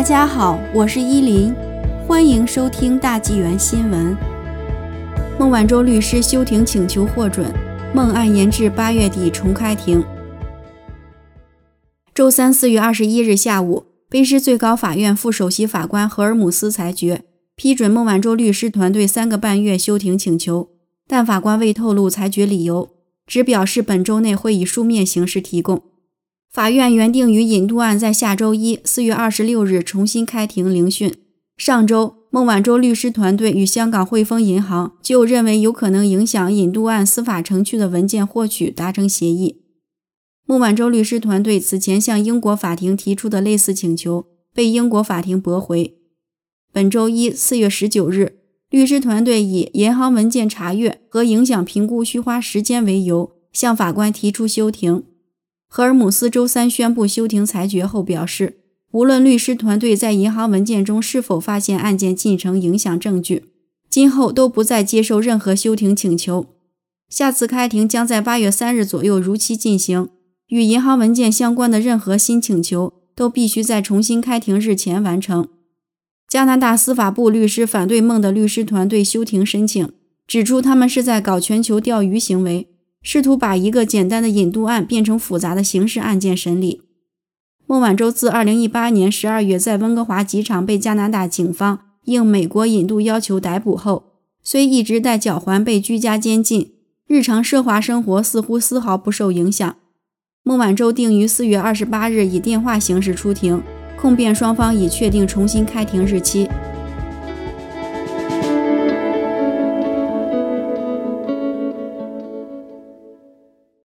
大家好，我是依林，欢迎收听大纪元新闻。孟晚舟律师休庭请求获准，孟案延至八月底重开庭。周三四月二十一日下午，卑诗最高法院副首席法官荷尔姆斯裁决批准孟晚舟律师团队三个半月休庭请求，但法官未透露裁决理由，只表示本周内会以书面形式提供。法院原定于引渡案在下周一四月二十六日重新开庭聆讯。上周，孟晚舟律师团队与香港汇丰银行就认为有可能影响引渡案司法程序的文件获取达成协议。孟晚舟律师团队此前向英国法庭提出的类似请求被英国法庭驳回。本周一四月十九日，律师团队以银行文件查阅和影响评估需花时间为由，向法官提出休庭。荷尔姆斯周三宣布休庭裁决后表示，无论律师团队在银行文件中是否发现案件进程影响证据，今后都不再接受任何休庭请求。下次开庭将在八月三日左右如期进行。与银行文件相关的任何新请求都必须在重新开庭日前完成。加拿大司法部律师反对孟的律师团队休庭申请，指出他们是在搞全球钓鱼行为。试图把一个简单的引渡案变成复杂的刑事案件审理。孟晚舟自2018年12月在温哥华机场被加拿大警方应美国引渡要求逮捕后，虽一直戴脚环被居家监禁，日常奢华生活似乎丝毫不受影响。孟晚舟定于4月28日以电话形式出庭，控辩双方已确定重新开庭日期，